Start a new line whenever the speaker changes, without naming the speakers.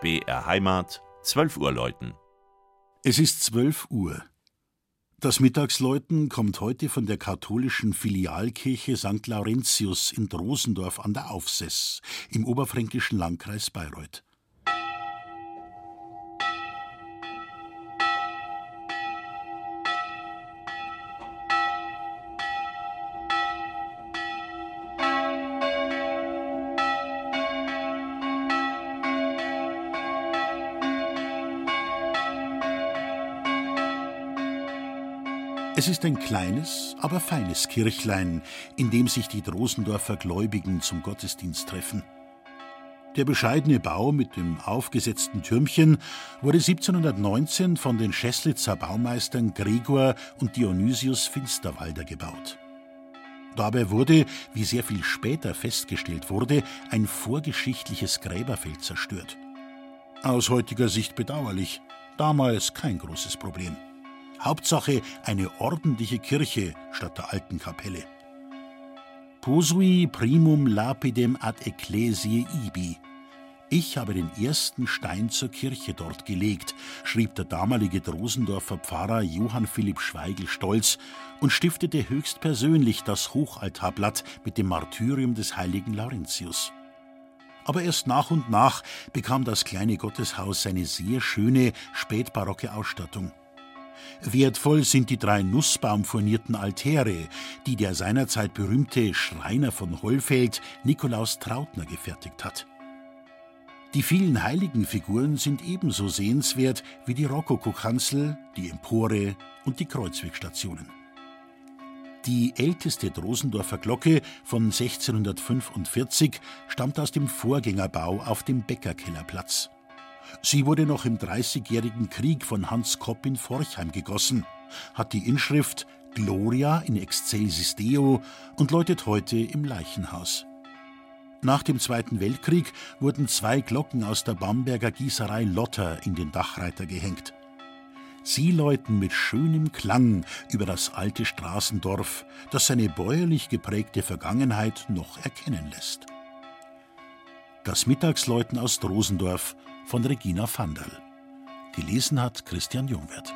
BR Heimat, 12 Uhr läuten.
Es ist 12 Uhr. Das Mittagsläuten kommt heute von der katholischen Filialkirche St. Laurentius in Drosendorf an der Aufsess im oberfränkischen Landkreis Bayreuth. Es ist ein kleines, aber feines Kirchlein, in dem sich die Drosendorfer Gläubigen zum Gottesdienst treffen. Der bescheidene Bau mit dem aufgesetzten Türmchen wurde 1719 von den Scheslitzer Baumeistern Gregor und Dionysius Finsterwalder gebaut. Dabei wurde, wie sehr viel später festgestellt wurde, ein vorgeschichtliches Gräberfeld zerstört. Aus heutiger Sicht bedauerlich, damals kein großes Problem. Hauptsache eine ordentliche Kirche statt der alten Kapelle. Posui primum lapidem ad ecclesiae ibi. Ich habe den ersten Stein zur Kirche dort gelegt, schrieb der damalige Drosendorfer Pfarrer Johann Philipp Schweigel stolz und stiftete höchstpersönlich das Hochaltarblatt mit dem Martyrium des heiligen Laurentius. Aber erst nach und nach bekam das kleine Gotteshaus seine sehr schöne spätbarocke Ausstattung. Wertvoll sind die drei nussbaumfurnierten Altäre, die der seinerzeit berühmte Schreiner von Hollfeld Nikolaus Trautner gefertigt hat. Die vielen heiligen Figuren sind ebenso sehenswert wie die Rokokokanzel, die Empore und die Kreuzwegstationen. Die älteste Drosendorfer Glocke von 1645 stammt aus dem Vorgängerbau auf dem Bäckerkellerplatz. Sie wurde noch im Dreißigjährigen Krieg von Hans Kopp in Forchheim gegossen, hat die Inschrift Gloria in excelsis Deo und läutet heute im Leichenhaus. Nach dem Zweiten Weltkrieg wurden zwei Glocken aus der Bamberger Gießerei Lotter in den Dachreiter gehängt. Sie läuten mit schönem Klang über das alte Straßendorf, das seine bäuerlich geprägte Vergangenheit noch erkennen lässt. Das Mittagsläuten aus Drosendorf von Regina Vandal. Gelesen hat Christian Jungwirth.